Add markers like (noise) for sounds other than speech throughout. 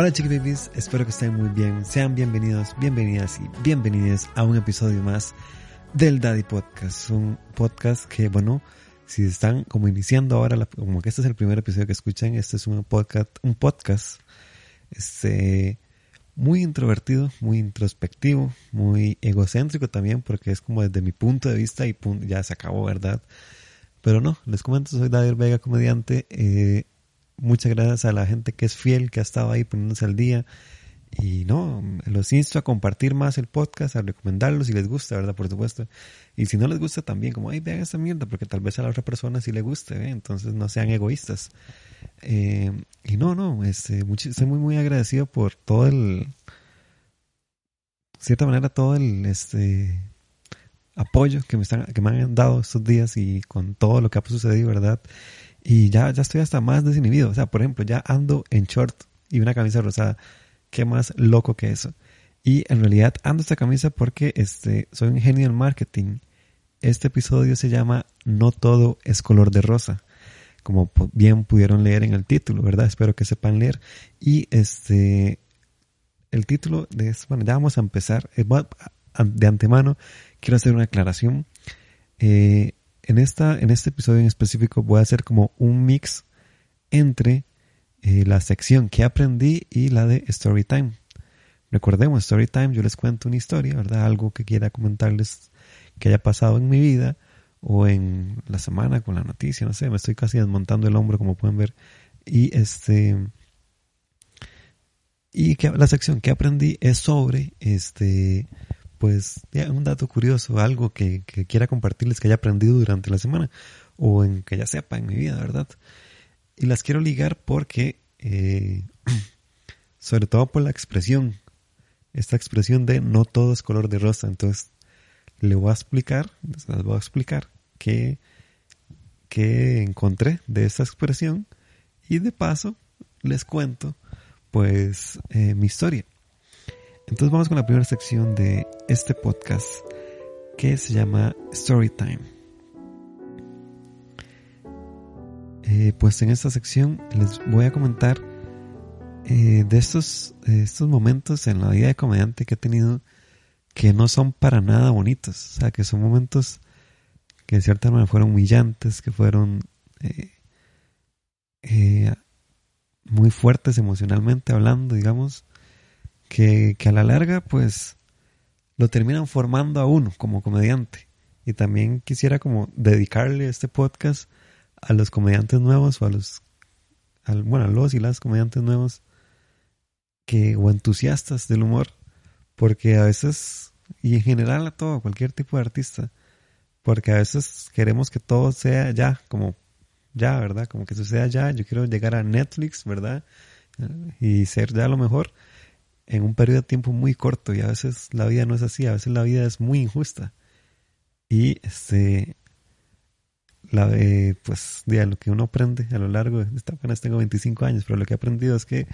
Hola babies, espero que estén muy bien. Sean bienvenidos, bienvenidas y bienvenidas a un episodio más del Daddy Podcast. Un podcast que, bueno, si están como iniciando ahora, como que este es el primer episodio que escuchan, este es un podcast, un podcast este, muy introvertido, muy introspectivo, muy egocéntrico también, porque es como desde mi punto de vista y ya se acabó, ¿verdad? Pero no, les comento, soy David Vega, comediante. Eh, muchas gracias a la gente que es fiel, que ha estado ahí poniéndose al día. Y no, los insto a compartir más el podcast, a recomendarlo si les gusta, ¿verdad? Por supuesto. Y si no les gusta también, como, ay, vean esta mierda, porque tal vez a la otra persona sí le guste, ¿eh? Entonces no sean egoístas. Eh, y no, no, este, estoy muy, muy agradecido por todo el, de cierta manera, todo el, este, apoyo que me están, que me han dado estos días y con todo lo que ha sucedido, ¿verdad? Y ya, ya estoy hasta más desinhibido. O sea, por ejemplo, ya ando en short y una camisa rosada. ¿Qué más loco que eso? Y en realidad ando esta camisa porque este, soy un genio en marketing. Este episodio se llama No todo es color de rosa. Como bien pudieron leer en el título, ¿verdad? Espero que sepan leer. Y este, el título de bueno, ya vamos a empezar. Eh, de antemano, quiero hacer una aclaración. Eh, en, esta, en este episodio en específico voy a hacer como un mix entre eh, la sección que aprendí y la de Story Time. Recordemos, Story Time, yo les cuento una historia, ¿verdad? Algo que quiera comentarles que haya pasado en mi vida o en la semana con la noticia, no sé, me estoy casi desmontando el hombro como pueden ver. Y este y que la sección que aprendí es sobre este pues un dato curioso, algo que, quiera compartirles que haya aprendido durante la semana o en que ya sepa en mi vida, ¿verdad? Y las quiero ligar porque, eh, (clears throat) sobre todo por la expresión, esta expresión de no todo es color de rosa. Entonces, le voy a explicar, les voy a explicar qué, qué encontré de esta expresión y de paso les cuento pues eh, mi historia. Entonces vamos con la primera sección de este podcast que se llama Storytime. Eh, pues en esta sección les voy a comentar eh, de estos, estos momentos en la vida de comediante que he tenido que no son para nada bonitos. O sea, que son momentos que de cierta manera fueron humillantes, que fueron eh, muy fuertes emocionalmente hablando, digamos que, a la larga pues lo terminan formando a uno como comediante. Y también quisiera como dedicarle este podcast a los comediantes nuevos o a los, bueno, a los y las comediantes nuevos que, o entusiastas del humor, porque a veces, y en general a todo, cualquier tipo de artista, porque a veces queremos que todo sea ya, como ya, ¿verdad? Como que suceda ya, yo quiero llegar a Netflix, ¿verdad? Y ser ya lo mejor en un periodo de tiempo muy corto y a veces la vida no es así, a veces la vida es muy injusta. Y este, la, de pues, de lo que uno aprende a lo largo esta apenas tengo 25 años, pero lo que he aprendido es que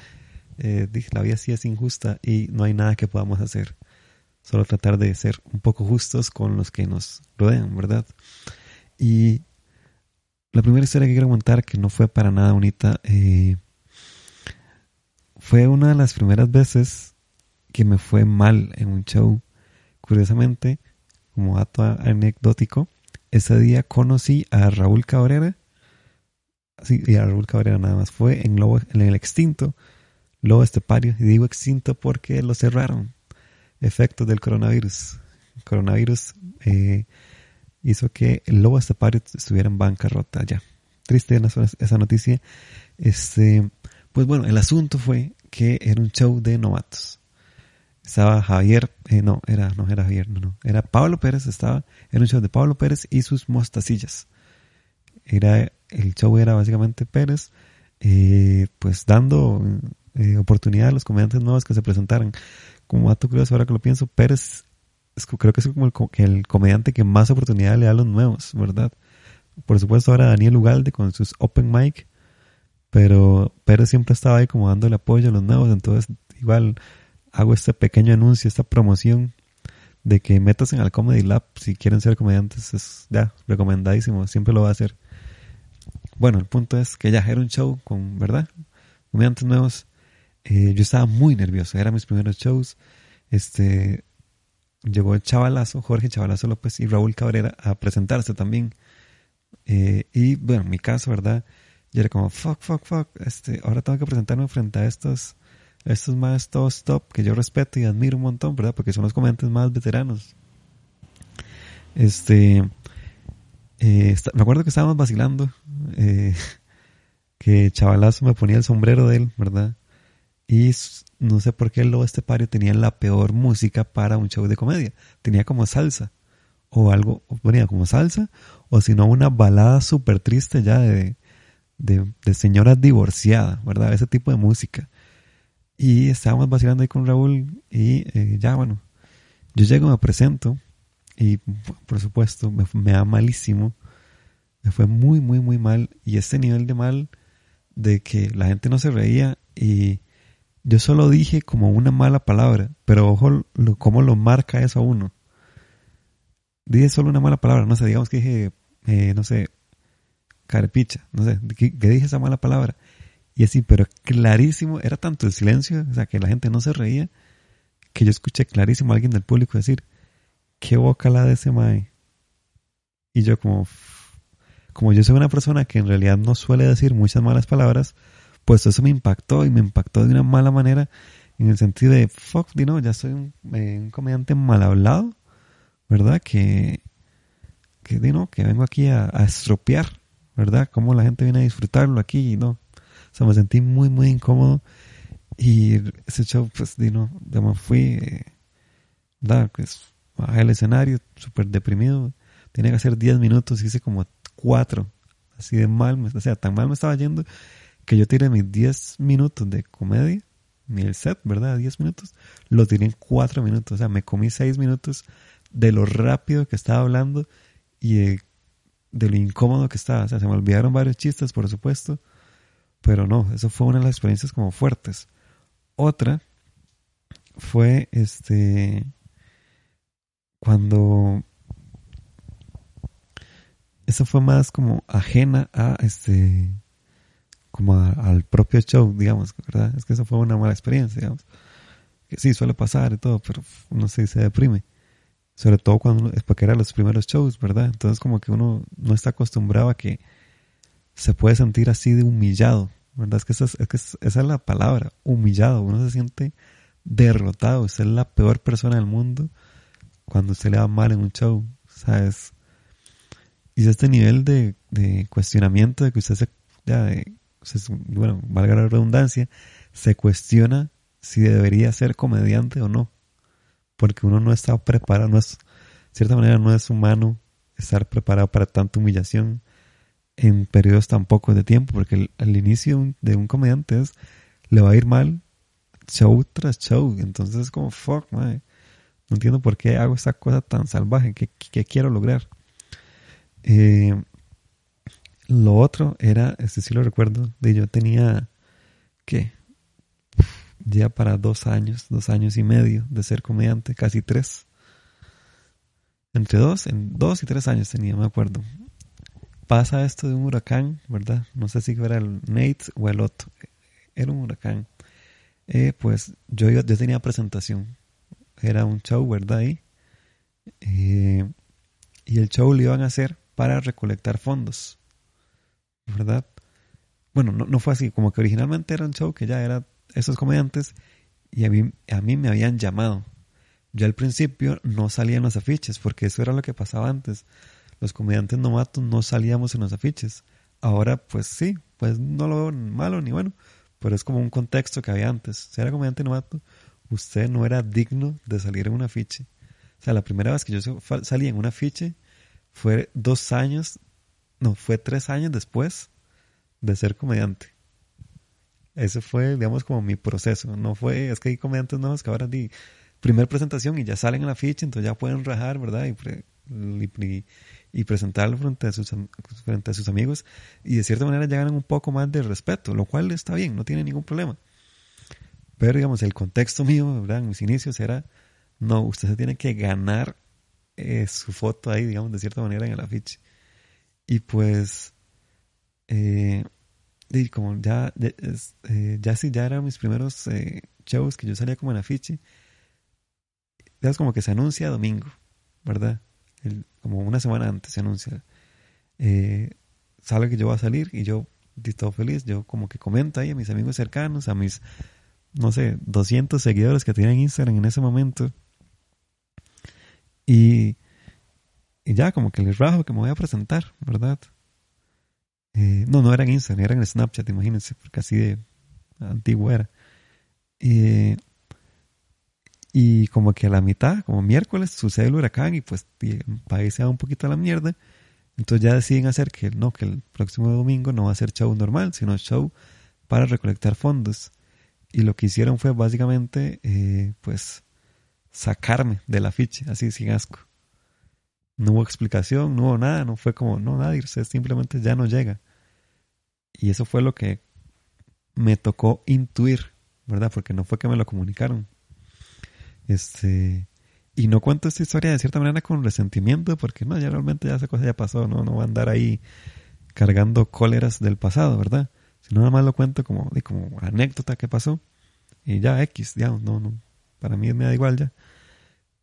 eh, la vida sí es injusta y no hay nada que podamos hacer. Solo tratar de ser un poco justos con los que nos rodean, ¿verdad? Y la primera historia que quiero contar, que no fue para nada bonita, eh, fue una de las primeras veces que me fue mal en un show. Curiosamente, como dato anecdótico, ese día conocí a Raúl Cabrera. Sí, y a Raúl Cabrera nada más. Fue en, Lobo, en el extinto Lobo Estepario. Y digo extinto porque lo cerraron. Efectos del coronavirus. El coronavirus eh, hizo que el Lobo Estepario estuviera en bancarrota ya. Triste esa noticia. Este, pues bueno, el asunto fue que era un show de novatos. Estaba Javier, eh, no, era, no era Javier, no, no, era Pablo Pérez, estaba, era un show de Pablo Pérez y sus mostacillas. Era, el show era básicamente Pérez, eh, pues dando eh, oportunidad a los comediantes nuevos que se presentaran. Como dato curioso, ahora que lo pienso, Pérez creo que es como el, el comediante que más oportunidad le da a los nuevos, ¿verdad? Por supuesto ahora Daniel Ugalde con sus open mic, pero Pérez siempre estaba ahí como dándole apoyo a los nuevos, entonces igual hago este pequeño anuncio, esta promoción de que metas en el Comedy Lab si quieren ser comediantes, es ya recomendadísimo, siempre lo va a hacer. Bueno, el punto es que ya era un show con, ¿verdad? Comediantes nuevos. eh, yo estaba muy nervioso, eran mis primeros shows. Este, llegó Chavalazo, Jorge Chavalazo López y Raúl Cabrera a presentarse también. Eh, y bueno, en mi caso, ¿verdad? Yo era como, fuck, fuck, fuck, este, ahora tengo que presentarme frente a estos, estos más top que yo respeto y admiro un montón, ¿verdad? Porque son los comediantes más veteranos. Este, eh, me acuerdo que estábamos vacilando, eh, (laughs) que Chavalazo me ponía el sombrero de él, ¿verdad? Y no sé por qué el lobo estepario tenía la peor música para un show de comedia. Tenía como salsa. O algo, ponía como salsa. O si no, una balada súper triste ya de, de, de, señora divorciada, ¿verdad? Ese tipo de música. Y estábamos vacilando ahí con Raúl. Y eh, ya, bueno. Yo llego, me presento. Y por supuesto, me, da malísimo. Me fue muy, muy, muy mal. Y este nivel de mal de que la gente no se reía y yo solo dije como una mala palabra, pero ojo lo, cómo lo marca eso a uno. Dije solo una mala palabra, no sé, digamos que dije, eh, no sé, carepicha, no sé, que, dije esa mala palabra. Y así, pero clarísimo, era tanto el silencio, o sea, que la gente no se reía, que yo escuché clarísimo a alguien del público decir, qué boca la de ese mae. Y yo como, como yo soy una persona que en realidad no suele decir muchas malas palabras, pues eso me impactó y me impactó de una mala manera en el sentido de, fuck, you ya soy un, eh, comediante mal hablado, ¿verdad? Que, que, que vengo aquí a, estropear, ¿verdad? Cómo la gente viene a disfrutarlo aquí y no. O sea, me sentí muy, muy incómodo y ese show, pues, you ya me fui, eh, ¿verdad? Pues, bajé el escenario, súper deprimido. Tenía que hacer 10 minutos, hice como 4, así de mal, o sea, tan mal me estaba yendo que yo tiré mis 10 minutos de comedia, ni set, ¿verdad? 10 minutos, lo tiré en 4 minutos. O sea, me comí 6 minutos de lo rápido que estaba hablando y de, lo incómodo que estaba. O sea, se me olvidaron varios chistes, por supuesto, pero no, eso fue una de las experiencias como fuertes. Otra fue este cuando eso fue más como ajena a este como al propio show, digamos, ¿verdad? Es que eso fue una mala experiencia, digamos. Que sí, suele pasar y todo, pero no sé, se deprime. Sobre todo cuando es porque eran los primeros shows, ¿verdad? Entonces como que uno no está acostumbrado a que se puede sentir así de humillado, ¿verdad? Es que esa es, que esa es la palabra, humillado. Uno se siente derrotado, usted es la peor persona del mundo cuando usted le va mal en un show, ¿sabes? Y este nivel de, cuestionamiento de que usted se, de, bueno, valga la redundancia, se cuestiona si debería ser comediante o no. Porque uno no está preparado, no es, de cierta manera no es humano estar preparado para tanta humillación en periodos tan pocos de tiempo, porque al inicio de un comediante es, le va a ir mal show tras show, entonces es como, fuck, no entiendo por qué hago esta cosa tan salvaje, ¿qué, quiero lograr? Eh, lo otro era, este sí lo recuerdo, de yo tenía, ¿qué? Ya para dos años, dos años y medio de ser comediante, casi tres. Entre dos, en dos y tres años tenía, me acuerdo. Pasa esto de un huracán, ¿verdad? No sé si era el Nate o el otro. Era un huracán. Eh, pues yo, yo, tenía presentación. Era un show, ¿verdad? Eh, y el show lo iban a hacer para recolectar fondos ¿verdad? Bueno, no, no fue así, como que originalmente era un show que ya era esos comediantes y a mí, a mí me habían llamado. Yo al principio no salía en los afiches, porque eso era lo que pasaba antes. Los comediantes novatos no salíamos en los afiches. Ahora, pues sí, pues no lo veo malo ni bueno, pero es como un contexto que había antes. Si era comediante novato, usted no era digno de salir en un afiche. O sea, la primera vez que yo salí en un afiche fue dos años no, fue tres años después de ser comediante. Ese fue, digamos, como mi proceso. No fue, es que hay comediantes nuevos que ahora di primer presentación y ya salen en la ficha, entonces ya pueden rajar, ¿verdad? Y, y, presentarlo frente a, sus, frente a sus amigos y de cierta manera ya ganan un poco más de respeto, lo cual está bien, no tiene ningún problema. Pero, digamos, el contexto mío, ¿verdad? En mis inicios era, no, usted se tiene que ganar eh, su foto ahí, digamos, de cierta manera en el afiche. Y pues, eh, y como ya, eh, ya sí, ya eran mis primeros eh, shows que yo salía como en afiche. Ya es como que se anuncia domingo, ¿verdad? como una semana antes se anuncia. Eh, sale que yo voy a salir y yo todo feliz. Yo como que comento ahí a mis amigos cercanos, a mis, no sé, 200 seguidores que tienen Instagram en ese momento. Y, y ya como que les rajo que me voy a presentar, ¿verdad? Eh, no, no era en Instagram, era en Snapchat, imagínense, porque así de antiguo era. y como que a la mitad, como miércoles, sucede el huracán y pues el país se va un poquito a la mierda. Entonces ya deciden hacer que no, que el próximo domingo no va a ser show normal, sino show para recolectar fondos. Y lo que hicieron fue básicamente, eh, pues, sacarme de la ficha, así sin asco. No hubo explicación, no hubo nada, no fue como, no, nadie, simplemente ya no llega. Y eso fue lo que me tocó intuir, ¿verdad? Porque no fue que me lo comunicaron. Este, y no cuento esta historia de cierta manera con resentimiento, porque no, ya realmente ya esa cosa ya pasó, no, no voy a andar ahí cargando cóleras del pasado, ¿verdad? Sino nada más lo cuento como, como anécdota que pasó. Y ya X, ya no, no, para mí me da igual ya.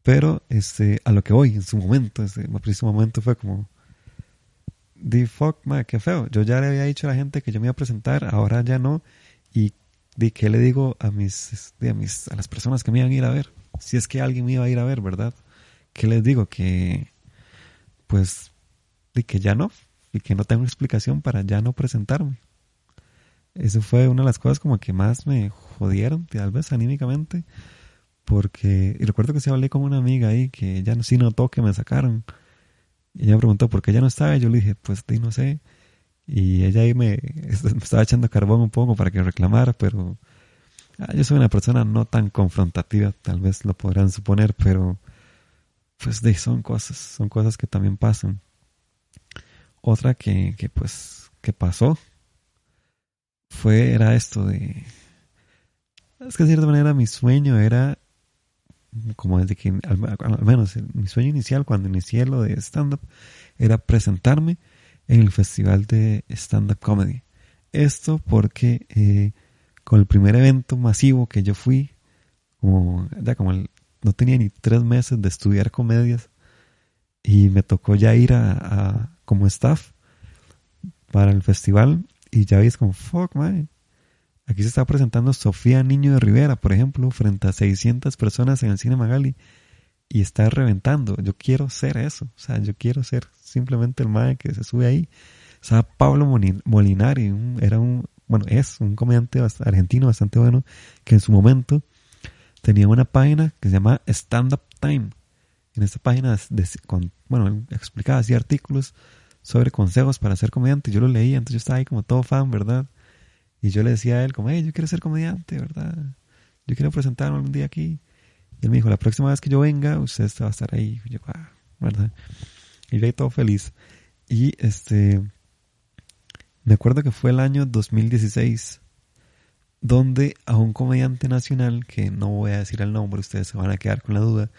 Pero este, a lo que voy, en su momento, ese preciso momento fue como, di fuck, ma, qué feo. Yo ya le había dicho a la gente que yo me iba a presentar, ahora ya no. Y di qué le digo a mis, a mis, a las personas que me iban a ir a ver. Si es que alguien me iba a ir a ver, ¿verdad? ¿Qué les digo? Que, pues, di que ya no. Y que no tengo explicación para ya no presentarme. Eso fue una de las cosas como que más me jodieron, tal vez anímicamente. Porque, y recuerdo que se hablé con una amiga ahí que ya sí notó que me sacaron y ella me preguntó por qué ella no estaba. Y yo le dije, pues no sé. Y ella ahí (laughs) me, estaba echando carbón un poco para que reclamara, pero ah, yo soy una persona no tan confrontativa, tal vez lo podrán suponer, pero pues de, son cosas, son cosas que también pasan. Otra que, que pues, que pasó fue, era esto de, es que de cierta manera mi sueño era como desde que, al, menos mi sueño inicial cuando inicié lo de stand-up, era presentarme en el festival de stand-up comedy. Esto porque eh, con el primer evento masivo que yo fui, como, ya como no tenía ni tres meses de estudiar comedias y me tocó ya ir a, como staff para el festival y ya veis como, fuck, man, Aquí se está presentando Sofía Niño de Rivera, por ejemplo, frente a 600 personas en el cine Magali y está reventando. Yo quiero ser eso. O sea, yo quiero ser simplemente el mae que se sube ahí. O sea, Pablo Molinari era un, bueno, es un comediante argentino bastante bueno que en su momento tenía una página que se llama Stand Up Time. En esta página, bueno, explicaba así artículos sobre consejos para ser comediante. Yo lo leía, entonces yo estaba ahí como todo fan, ¿verdad? Y yo le decía a él como, hey, yo quiero ser comediante, ¿verdad? Yo quiero presentarme un día aquí. Y él me dijo, la próxima vez que yo venga, usted va a estar ahí. Y yo, ah, ¿verdad? Y yo ahí todo feliz. Y este, me acuerdo que fue el año 2016, donde a un comediante nacional, que no voy a decir el nombre, ustedes se van a quedar con la duda,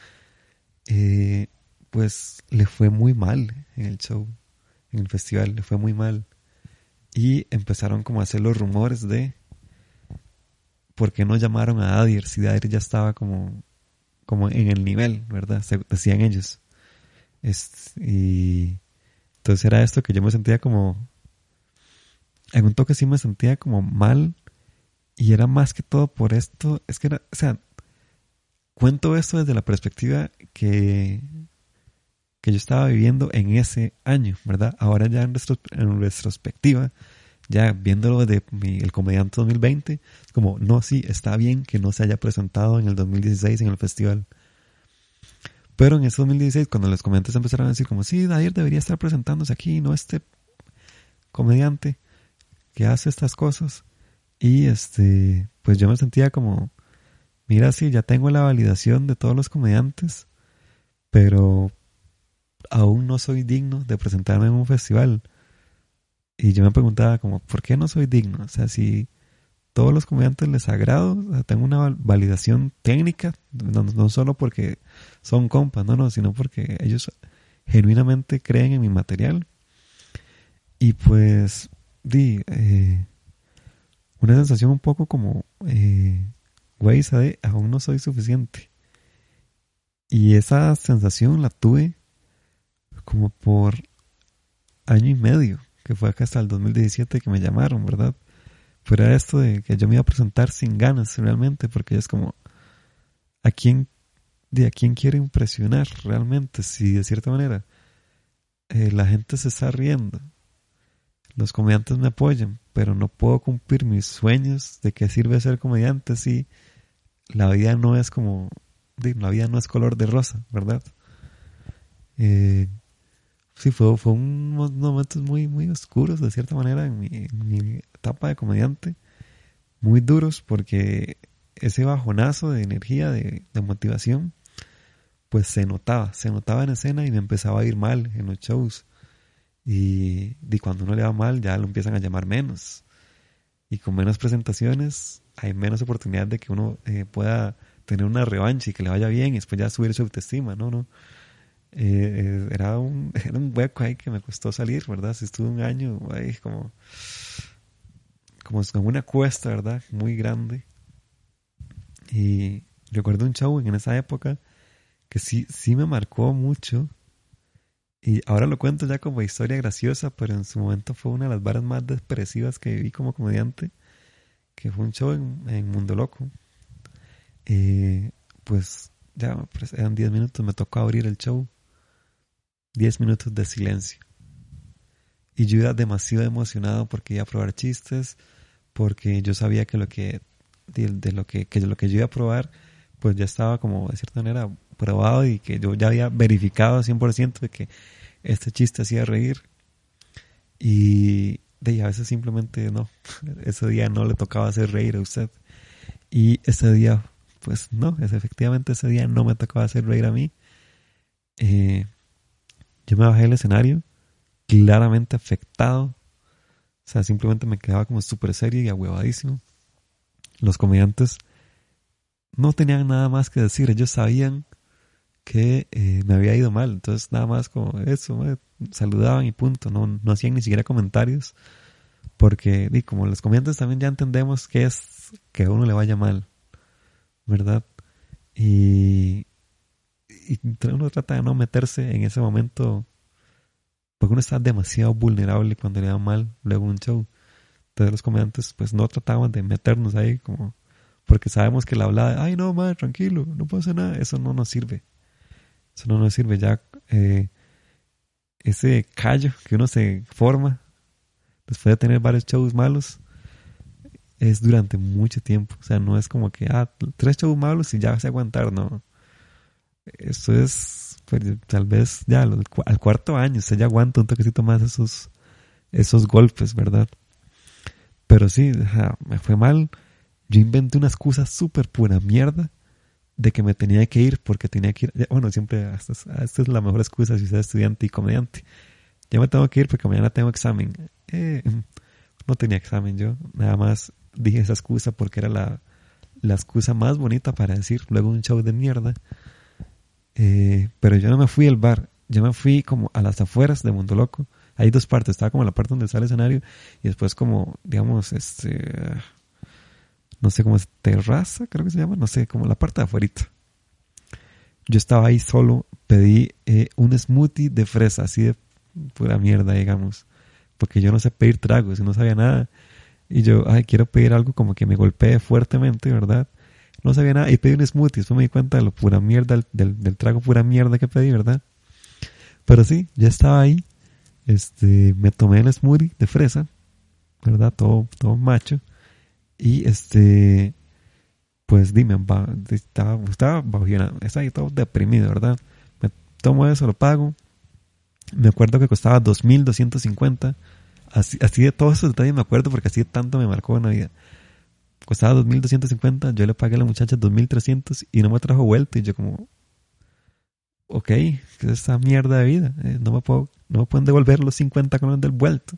eh, pues le fue muy mal en el show, en el festival, le fue muy mal. Y empezaron como a hacer los rumores de por qué no llamaron a Adir si Adir ya estaba como, como en el nivel, ¿verdad? decían ellos. y entonces era esto que yo me sentía como, en un toque sí me sentía como mal y era más que todo por esto, es que era, o sea, cuento esto desde la perspectiva que que yo estaba viviendo en ese año, ¿verdad? Ahora ya en, retrospectiva, ya viéndolo de el comediante 2020, es como, no, sí, está bien que no se haya presentado en el 2016 en el festival. Pero en ese 2016, cuando los comediantes empezaron a decir como, sí, Dair debería estar presentándose aquí, no este comediante que hace estas cosas. Y este, pues yo me sentía como, mira, sí, ya tengo la validación de todos los comediantes, pero aún no soy digno de presentarme en un festival. Y yo me preguntaba como, ¿por qué no soy digno? O sea, si todos los comediantes les agrado, tengo una validación técnica, no, solo porque son compas, no, no, sino porque ellos genuinamente creen en mi material. Y pues, di, eh, una sensación un poco como, eh, güey, aún no soy suficiente. Y esa sensación la tuve como por año y medio, que fue acá hasta el 2017 que me llamaron, ¿verdad? Fuera esto de que yo me iba a presentar sin ganas realmente, porque es como, ¿a quién, de a quién quiere impresionar realmente? Si de cierta manera eh, la gente se está riendo, los comediantes me apoyan, pero no puedo cumplir mis sueños de que sirve ser comediante si la vida no es como, la vida no es color de rosa, ¿verdad? Eh, sí, fue, fue unos momentos muy, muy oscuros de cierta manera en mi, etapa de comediante, muy duros porque ese bajonazo de energía, de, motivación, pues se notaba, se notaba en escena y me empezaba a ir mal en los shows. Y, cuando uno le va mal ya lo empiezan a llamar menos. Y con menos presentaciones hay menos oportunidad de que uno eh, pueda tener una revancha y que le vaya bien y después ya subir su autoestima, ¿no? no eh, era, un, (laughs) era un hueco ahí que me costó salir, ¿verdad? Si estuve un año ahí como, como, como una cuesta, ¿verdad? Muy grande. Y recuerdo un show en esa época que sí, sí me marcó mucho y ahora lo cuento ya como historia graciosa, pero en su momento fue una de las varas más depresivas que viví como comediante, que fue un show en, Mundo Loco. Eh, pues ya pues, eran 10 minutos, me tocó abrir el show. 10 minutos de silencio. Y yo era demasiado emocionado porque iba a probar chistes, porque yo sabía que lo que, de, lo que, que lo que yo iba a probar, pues ya estaba como de cierta manera probado y que yo ya había verificado 100% de que este chiste hacía reír. Y de a veces simplemente no, (laughs) ese día no le tocaba hacer reír a usted. Y ese día, pues no, es efectivamente ese día no me tocaba hacer reír a mí. Eh, yo me bajé del escenario, claramente afectado. O sea, simplemente me quedaba como súper serio y ahuevadísimo. Los comediantes no tenían nada más que decir. Ellos sabían que eh, me había ido mal. Entonces nada más como eso, saludaban y punto. No, no hacían ni siquiera comentarios. Porque y como los comediantes también ya entendemos que es que a uno le vaya mal. ¿Verdad? Y, y uno trata de no meterse en ese momento. Porque uno está demasiado vulnerable cuando le va mal luego un show. Entonces los comediantes pues no trataban de meternos ahí como porque sabemos que la hablada, ay no, madre, tranquilo, no pasa nada, eso no nos sirve. Eso no nos sirve ya. Eh, ese callo que uno se forma después de tener varios shows malos es durante mucho tiempo. O sea, no es como que, ah, tres shows malos y ya a aguantar, no. Eso es, pues, tal vez ya al cuarto año usted ya aguanta un toquecito más esos, esos golpes, ¿verdad? Pero sí, me fue mal. Yo inventé una excusa súper pura mierda de que me tenía que ir porque tenía que ir. Bueno, siempre, esta es, la mejor excusa si usted es estudiante y comediante. Ya me tengo que ir porque mañana tengo examen. Eh, no tenía examen yo, nada más dije esa excusa porque era la, la excusa más bonita para decir luego un show de mierda. Eh, pero yo no me fui al bar, yo me fui como a las afueras de Mundo Loco. Hay dos partes, estaba como la parte donde sale el escenario y después como, digamos, este no sé cómo es, terraza, creo que se llama, no sé, como la parte de afuera. Yo estaba ahí solo, pedí eh, un smoothie de fresa, así de pura mierda, digamos, porque yo no sé pedir tragos y no sabía nada. Y yo, ay, quiero pedir algo como que me golpee fuertemente, ¿verdad? No sabía nada y pedí un smoothie. Después me di cuenta de lo pura mierda, del, del trago pura mierda que pedí, ¿verdad? Pero sí, ya estaba ahí. Este, me tomé el smoothie de fresa, ¿verdad? Todo, todo macho. Y este, pues dime, estaba, estaba estaba ahí todo deprimido, ¿verdad? Me tomo eso, lo pago. Me acuerdo que costaba 2.250. Así, así de todos esos detalles me acuerdo porque así de tanto me marcó en la vida. Costaba 2.250, yo le pagué a la muchacha 2.300 y no me trajo vuelta. Y yo como, ok, ¿qué es esta mierda de vida? Eh, no, me puedo, no me pueden devolver los 50 con del vuelto.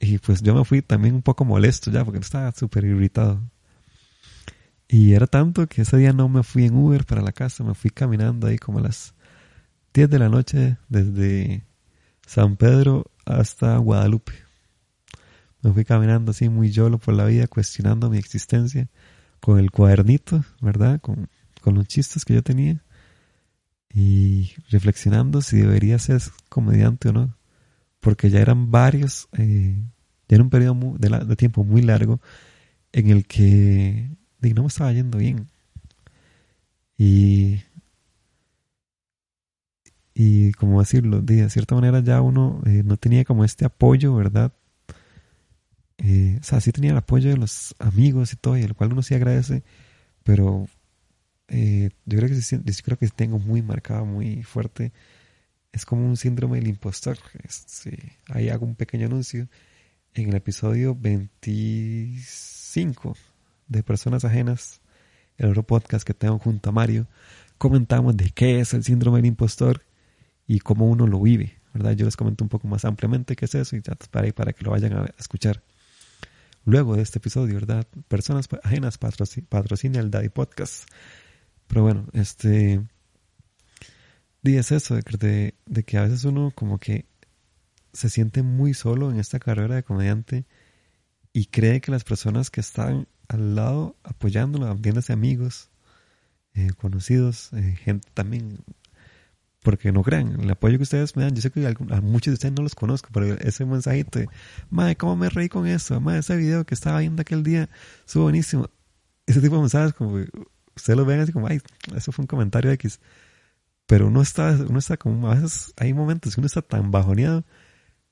Y pues yo me fui también un poco molesto ya porque estaba súper irritado. Y era tanto que ese día no me fui en Uber para la casa, me fui caminando ahí como las 10 de la noche desde San Pedro hasta Guadalupe. Me fui caminando así muy yolo por la vida, cuestionando mi existencia, con el cuadernito, ¿verdad? Con, con los chistes que yo tenía y reflexionando si debería ser comediante o no, porque ya eran varios, eh, ya era un periodo de, tiempo muy largo en el que no me estaba yendo bien. Y, y como decirlo, de cierta manera ya uno eh, no tenía como este apoyo, ¿verdad? Eh, o sea, sí tenía el apoyo de los amigos y todo, y el cual uno sí agradece, pero eh, yo creo que yo creo que tengo muy marcado, muy fuerte. Es como un síndrome del impostor. Este, ahí hago un pequeño anuncio. En el episodio 25 de Personas Ajenas, el otro podcast que tengo junto a Mario, comentamos de qué es el síndrome del impostor y cómo uno lo vive. ¿verdad? Yo les comento un poco más ampliamente qué es eso y ya para, para que lo vayan a escuchar. Luego de este episodio, ¿verdad? Personas ajenas patrocina el Daddy Podcast. Pero bueno, este. Y es eso, de, de, que a veces uno como que se siente muy solo en esta carrera de comediante y cree que las personas que están al lado apoyándolo, entiéndase amigos, eh, conocidos, eh, gente también, porque no crean, el apoyo que ustedes me dan, yo sé que a, muchos de ustedes no los conozco, pero ese mensajito de, madre, ¿cómo me reí con eso? Madre, ese video que estaba viendo aquel día, estuvo buenísimo. Ese tipo de mensajes como, ustedes lo ven así como, ay, eso fue un comentario X. Pero uno está, uno está como, a veces hay momentos que uno está tan bajoneado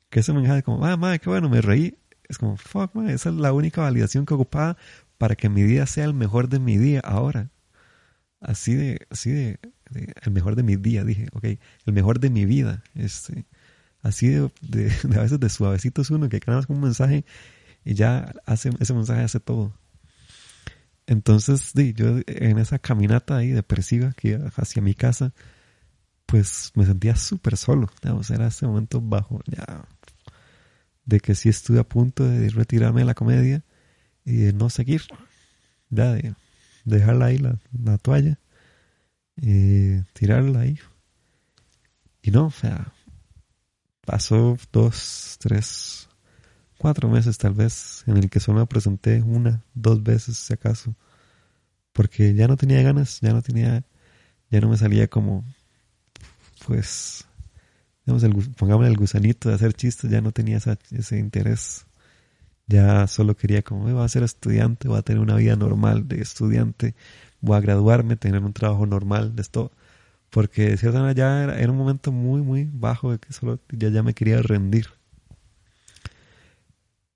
que ese mensaje como, ah, madre, qué bueno, me reí. Es como, fuck, madre, esa es la única validación que ocupaba para que mi día sea el mejor de mi día ahora. Así de, así de, el mejor de mi día, dije, ok, el mejor de mi vida. Este, así de, de, a veces de suavecitos uno, que cada un mensaje y ya hace, ese mensaje hace todo. Entonces, yo en esa caminata ahí depresiva que hacia mi casa, pues me sentía súper solo. Era ese momento bajo, ya, de que sí estuve a punto de retirarme de la comedia y de no seguir, ya, de dejarla ahí la, toalla, y tirarla ahí. Y no, o sea, pasó dos, tres, cuatro meses tal vez, en el que solo me presenté una, dos veces si acaso, porque ya no tenía ganas, ya no tenía, ya no me salía como, pues, digamos, el, pongámosle el gusanito de hacer chistes, ya no tenía ese interés, ya solo quería como, voy a ser estudiante, voy a tener una vida normal de estudiante, voy a graduarme, tener un trabajo normal de esto, porque de cierta manera ya era, era un momento muy, muy bajo de que solo ya, ya me quería rendir.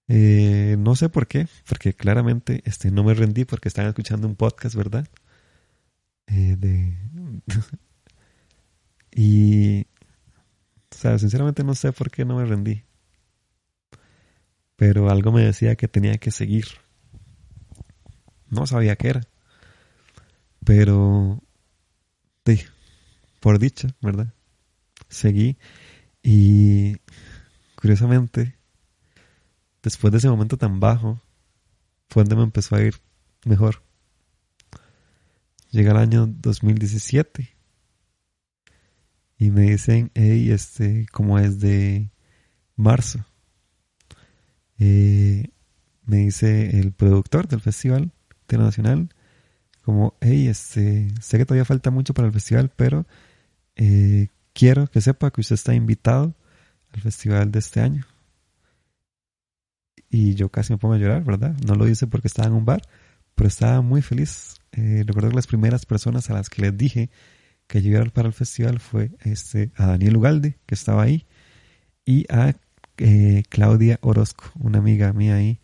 Eh, no sé por qué, porque claramente este, no me rendí porque estaban escuchando un podcast, ¿verdad? Eh, de... (laughs) y, o sea, sinceramente no sé por qué no me rendí. Pero algo me decía que tenía que seguir. No sabía qué era. Pero, sí, por dicha, ¿verdad? Seguí y curiosamente después de ese momento tan bajo, fue donde me empezó a ir mejor. Llega el año 2017 y me dicen, hey, este, como es de marzo, me dice el productor del festival internacional, como, hey, este, sé que todavía falta mucho para el festival, pero eh, quiero que sepa que usted está invitado al festival de este año y yo casi me pongo a llorar, ¿verdad? No lo hice porque estaba en un bar, pero estaba muy feliz. Eh, recuerdo que las primeras personas a las que les dije que llegara para el festival fue este, a Daniel Ugalde, que estaba ahí, y a eh, Claudia Orozco, una amiga mía ahí.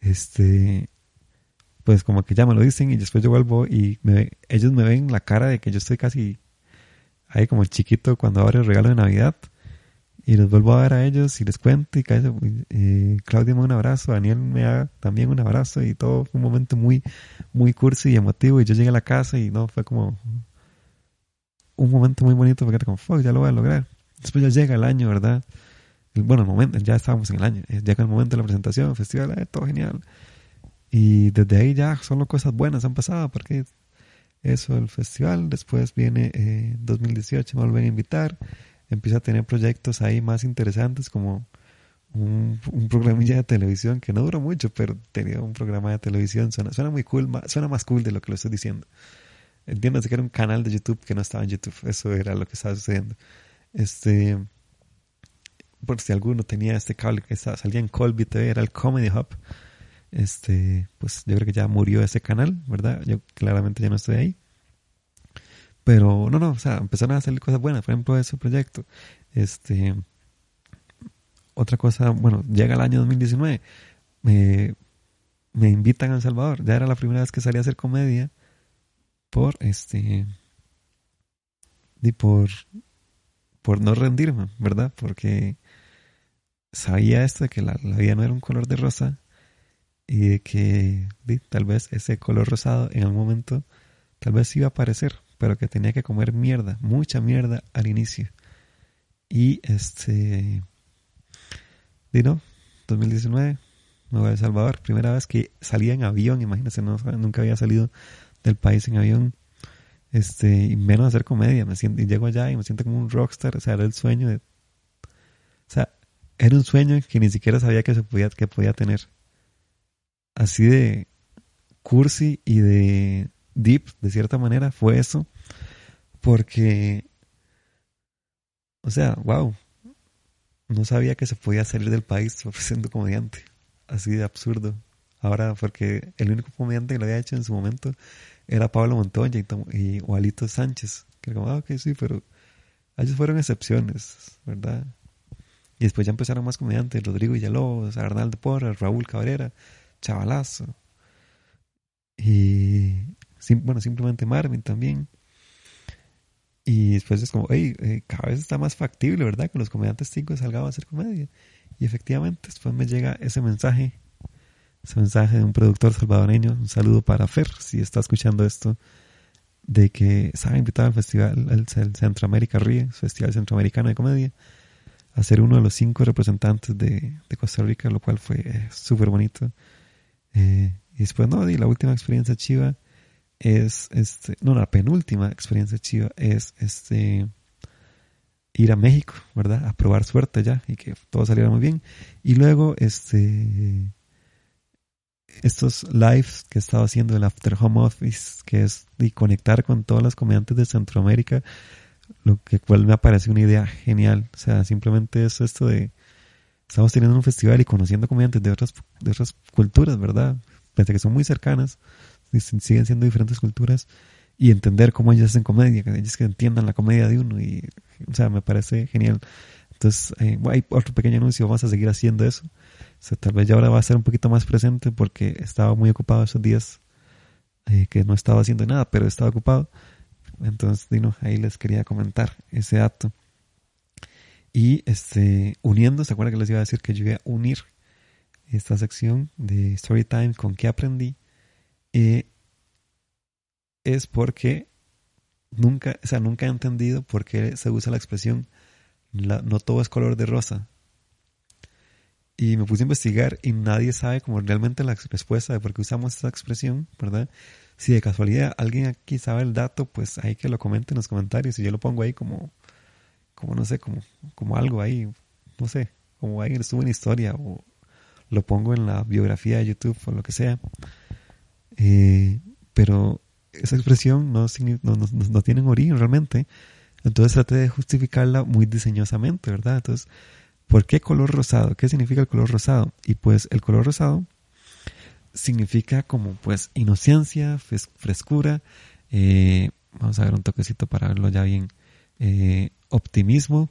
Este, pues como que ya me lo dicen y después yo vuelvo y me, ellos me ven la cara de que yo estoy casi ahí como el chiquito cuando abre el regalo de Navidad y los vuelvo a ver a ellos y les cuento y eh, Claudia me da un abrazo, Daniel me da también un abrazo y todo fue un momento muy, muy cursi y emotivo y yo llegué a la casa y no, fue como un momento muy bonito porque era como, fuck, ya lo voy a lograr. Después ya llega el año, ¿verdad? Bueno, el momento, ya estábamos en el año, eh, llega el momento de la presentación, el festival, eh, todo genial. Y desde ahí ya solo cosas buenas han pasado porque eso, el festival, después viene eh, 2018, me vuelven a invitar empiezo a tener proyectos ahí más interesantes como un, un programilla de televisión que no duró mucho, pero tenía un programa de televisión. Suena, suena muy cool, suena más cool de lo que lo estoy diciendo. Entiendes que era un canal de YouTube que no estaba en YouTube. Eso era lo que estaba sucediendo. Este, por si alguno tenía este cable que salía en Colby TV, era el Comedy Hub. Este, pues yo creo que ya murió ese canal, ¿verdad? Yo claramente ya no estoy ahí. Pero no, no, o sea, empezaron a hacer cosas buenas, por ejemplo, ese proyecto. Este, otra cosa, bueno, llega el año 2019, me, me invitan a El Salvador. Ya era la primera vez que salí a hacer comedia por este y por por no rendirme, ¿verdad? Porque sabía esto de que la, vida no era un color de rosa y de que tal vez ese color rosado en algún momento tal vez iba a aparecer, pero que tenía que comer mierda, mucha mierda al inicio. Y este, no, 2019, me voy El Salvador, primera vez que salía en avión, imagínense, no, nunca había salido del país en avión. Este, y menos hacer comedia, me siento, y llego allá y me siento como un rockstar, o sea, era el sueño de, o sea, era un sueño que ni siquiera sabía que se podía, que podía tener. Así de cursi y de deep, de cierta manera, fue eso. Porque, o sea, wow, no sabía que se podía salir del país (laughs) siendo comediante. Así de absurdo. Ahora, porque el único comediante que lo había hecho en su momento era Pablo Montoya y, y Sánchez. Que como, ah, ok, sí, pero ellos fueron excepciones, ¿verdad? Y después ya empezaron más comediantes, Rodrigo Villalobos, Arnaldo Porras, Raúl Cabrera, Chavalazo. Y, bueno, simplemente Marvin también. Y después es como, hey, eh, cada vez está más factible, ¿verdad? Que los comediantes cinco salgan a hacer comedia. Y efectivamente, después me llega ese mensaje, ese mensaje de un productor salvadoreño, un saludo para Fer, si está escuchando esto, de que estaba invitado al festival, Centroamérica Ríe, Festival Centroamericano de Comedia, a ser uno de los cinco representantes de, Costa Rica, lo cual fue eh, súper bonito. Eh, y después, no, y la última experiencia chiva es, este, no, la penúltima experiencia chiva es, este, ir a México, ¿verdad? A probar suerte ya y que todo saliera muy bien. Y luego, este, estos lives que he estado haciendo el After Home Office, que es de conectar con todos los comediantes de Centroamérica, lo que cual me parece una idea genial. O sea, simplemente es esto de, estamos teniendo un festival y conociendo comediantes de otras, de otras culturas, ¿verdad? Pese que son muy cercanas, siguen siendo diferentes culturas y entender cómo ellos hacen comedia, que ellos que entiendan la comedia de uno y, o sea, me parece genial. Entonces, eh, hay otro pequeño anuncio, vamos a seguir haciendo eso. O sea, tal vez ya ahora va a ser un poquito más presente porque estaba muy ocupado esos días eh, que no estaba haciendo nada, pero estaba ocupado. Entonces, Dino, ahí les quería comentar ese acto. Y este, uniendo, ¿se acuerdan que les iba a decir que yo iba a unir esta sección de Storytime con qué aprendí? Es porque nunca, o sea, nunca he entendido por qué se usa la expresión no todo es color de rosa. Y me puse a investigar y nadie sabe como realmente la respuesta de por qué usamos esa expresión, ¿verdad? Si de casualidad alguien aquí sabe el dato, pues hay que lo comente en los comentarios y yo lo pongo ahí como, como no sé, como, como algo ahí, no sé, como alguien estuvo en historia o lo pongo en la biografía de YouTube o lo que sea. Eh, pero esa expresión no tiene origen realmente. Entonces traté de justificarla muy diseñosamente, ¿verdad? Entonces, ¿por qué color rosado? ¿Qué significa el color rosado? Y pues el color rosado significa como pues inocencia, frescura, eh, vamos a ver un toquecito para verlo ya bien, eh, optimismo,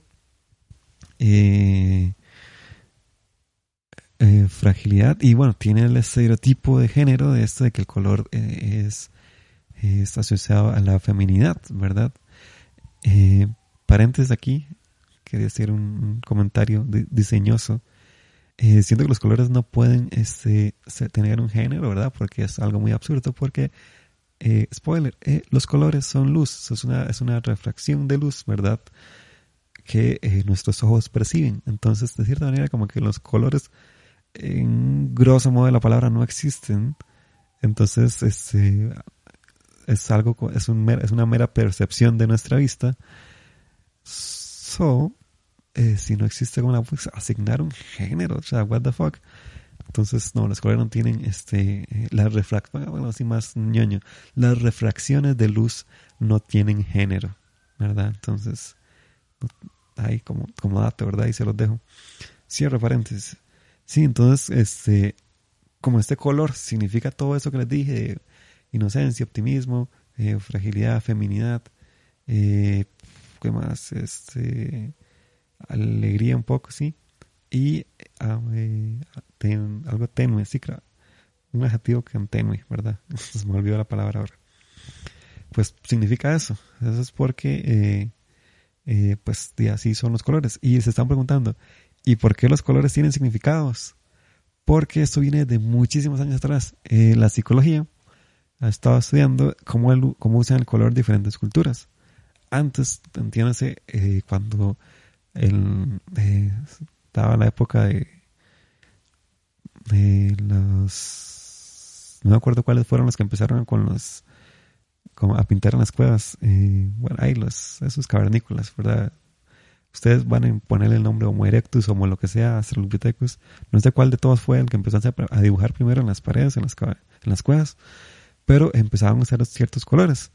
eh, fragilidad y bueno, tiene el estereotipo de género de esto de que el color es, asociado a la feminidad, ¿verdad? Paréntesis aquí, quería hacer un, comentario diseñoso. Eh, siento que los colores no pueden este, tener un género, ¿verdad? Porque es algo muy absurdo, porque, eh, spoiler, eh, los colores son luz, es una, refracción de luz, ¿verdad? Que nuestros ojos perciben. Entonces, de cierta manera, como que los colores, en grosso modo de la palabra, no existen. Entonces, este, es algo, es una mera percepción de nuestra vista. So, eh, si no existe como pues, asignar un género, o sea, what the fuck. Entonces, no, los no tienen este, eh, las refracciones, bueno, así más ñoño, las refracciones de luz no tienen género, ¿verdad? Entonces, ahí como, como dato, ¿verdad? Y se los dejo. Cierro paréntesis. Sí, entonces, este, como este color significa todo eso que les dije, inocencia, optimismo, eh, fragilidad, feminidad, eh, ¿qué más? Este, alegría un poco, sí. Y ah, eh, algo tenue, sí, claro. Un adjetivo que tenue, ¿verdad? (laughs) Se me olvidó la palabra ahora. Pues significa eso. Eso es porque, eh, eh, pues, así son los colores. Y se están preguntando, ¿y por qué los colores tienen significados? Porque esto viene de muchísimos años atrás. la psicología ha estado estudiando cómo, cómo usan el color diferentes culturas. Antes, entiéndase, cuando el, estaba la época de, los... No me acuerdo cuáles fueron los que empezaron con los... A pintar en las cuevas. Eh, bueno, hay los, esos cavernícolas, ¿verdad? Ustedes van a ponerle el nombre Homo erectus, Homo lo que sea, Australopithecus. No sé cuál de todos fue el que empezó a dibujar primero en las paredes, en las, en las cuevas. Pero empezaban a usar ciertos colores.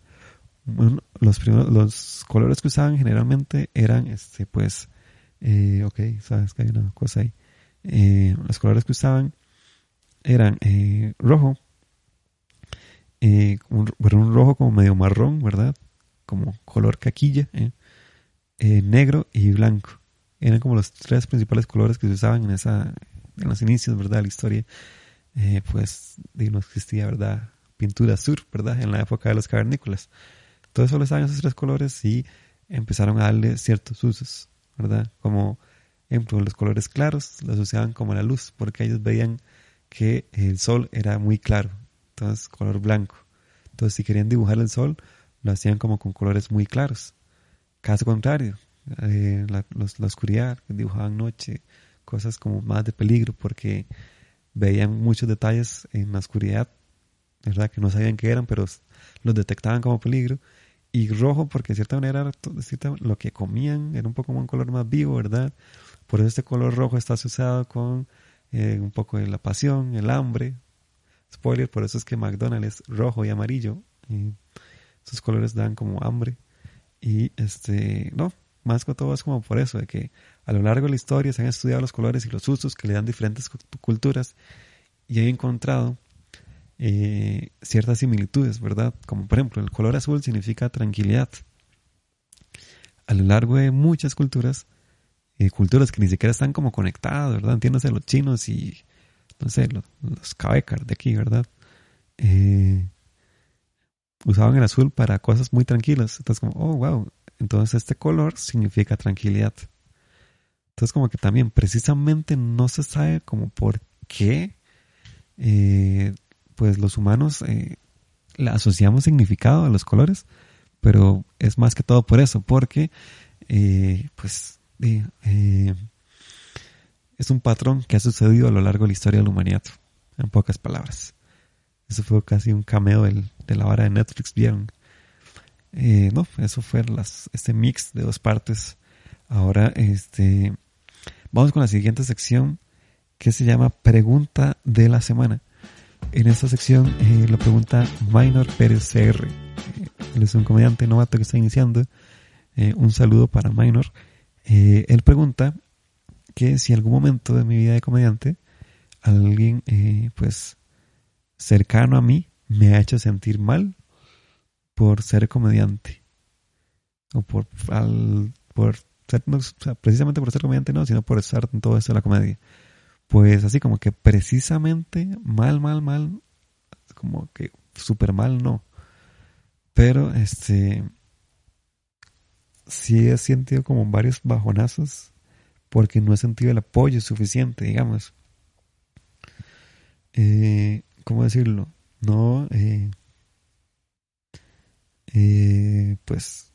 Los, primeros, los colores que usaban generalmente eran, este, pues, eh, ok, sabes que hay una cosa ahí. Eh, los colores que usaban eran eh, rojo, eh, un, un rojo como medio marrón, ¿verdad? Como color caquilla, negro y blanco. Eran como los tres principales colores que se usaban en esa en los inicios, ¿verdad? La historia, pues, no existía, ¿verdad? Pintura sur, ¿verdad? En la época de los cavernícolas. Todo solo usaban esos tres colores y empezaron a darle ciertos usos. ¿verdad? Como, ejemplo, los colores claros los usaban como la luz, porque ellos veían que el sol era muy claro, entonces color blanco. Entonces, si querían dibujar el sol, lo hacían como con colores muy claros. Caso contrario, eh, la, oscuridad, dibujaban noche, cosas como más de peligro, porque veían muchos detalles en la oscuridad, ¿verdad? Que no sabían qué eran, pero los detectaban como peligro y rojo porque de cierta manera lo que comían era un poco un color más vivo, ¿verdad? Por eso este color rojo está asociado con eh, un poco de la pasión, el hambre. Spoiler, por eso es que McDonald's es rojo y amarillo. Y esos colores dan como hambre. Y este, no, más que todo es como por eso, de que a lo largo de la historia se han estudiado los colores y los usos que le dan diferentes culturas y he encontrado eh, ciertas similitudes, ¿verdad? Como por ejemplo, el color azul significa tranquilidad. A lo largo de muchas culturas, eh, culturas que ni siquiera están como conectadas, ¿verdad? Entiéndase los chinos y, no sé, los, los de aquí, ¿verdad? Eh, usaban el azul para cosas muy tranquilas. Entonces, como, oh, wow. Entonces, este color significa tranquilidad. Entonces, como que también precisamente no se sabe como por qué pues los humanos eh, le asociamos significado a los colores, pero es más que todo por eso, porque eh, pues eh, es un patrón que ha sucedido a lo largo de la historia de la humanidad, en pocas palabras. Eso fue casi un cameo de la hora de Netflix, ¿vieron? no, eso fue este mix de dos partes. Ahora, este, vamos con la siguiente sección que se llama Pregunta de la Semana. En esta sección eh, lo pregunta Minor Pérez CR. Eh, él es un comediante novato que está iniciando. Eh, un saludo para Minor. él pregunta que si en algún momento de mi vida de comediante alguien pues cercano a mí me ha hecho sentir mal por ser comediante o por al, por ser, precisamente por ser comediante no sino por estar en todo esto de la comedia pues así como que precisamente mal, mal, mal, como que súper mal no. Pero este, sí he sentido como varios bajonazos porque no he sentido el apoyo suficiente, digamos. Eh, ¿Cómo decirlo? No, eh, eh, pues,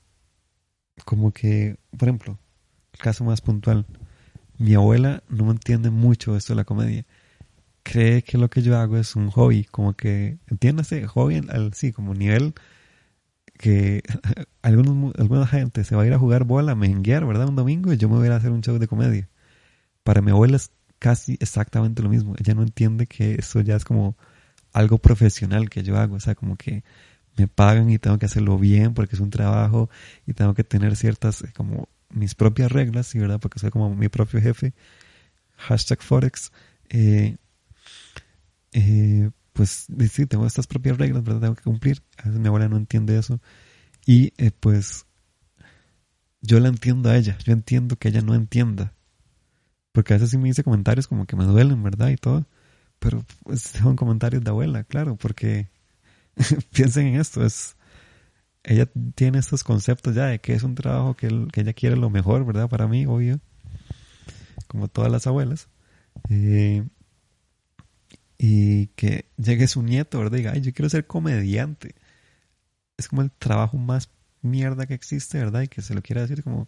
como que, por ejemplo, el caso más puntual, mi abuela no me entiende mucho esto de la comedia. Cree que lo que yo hago es un hobby, como que, entiéndase, hobby al, sí, como nivel que (laughs) algunos, alguna gente se va a ir a jugar bola, a menguear, ¿verdad? Un domingo y yo me voy a, ir a hacer un show de comedia. Para mi abuela es casi exactamente lo mismo. Ella no entiende que eso ya es como algo profesional que yo hago. O sea, como que me pagan y tengo que hacerlo bien porque es un trabajo y tengo que tener ciertas, eh, como mis propias reglas, ¿sí, ¿verdad? Porque soy como mi propio jefe. Hashtag Forex. Eh, eh, pues sí, tengo estas propias reglas, ¿verdad? Tengo que cumplir. A veces mi abuela no entiende eso. Y eh, pues yo la entiendo a ella. Yo entiendo que ella no entienda. Porque a veces sí me dice comentarios como que me duelen, ¿verdad? Y todo. Pero pues, son comentarios de abuela, claro, porque (laughs) piensen en esto. Es, ella tiene estos conceptos ya de que es un trabajo que, que ella quiere lo mejor, ¿verdad? Para mí, obvio. Como todas las abuelas. Eh, y que llegue su nieto, ¿verdad? Diga, ay, yo quiero ser comediante. Es como el trabajo más mierda que existe, ¿verdad? Y que se lo quiera decir como,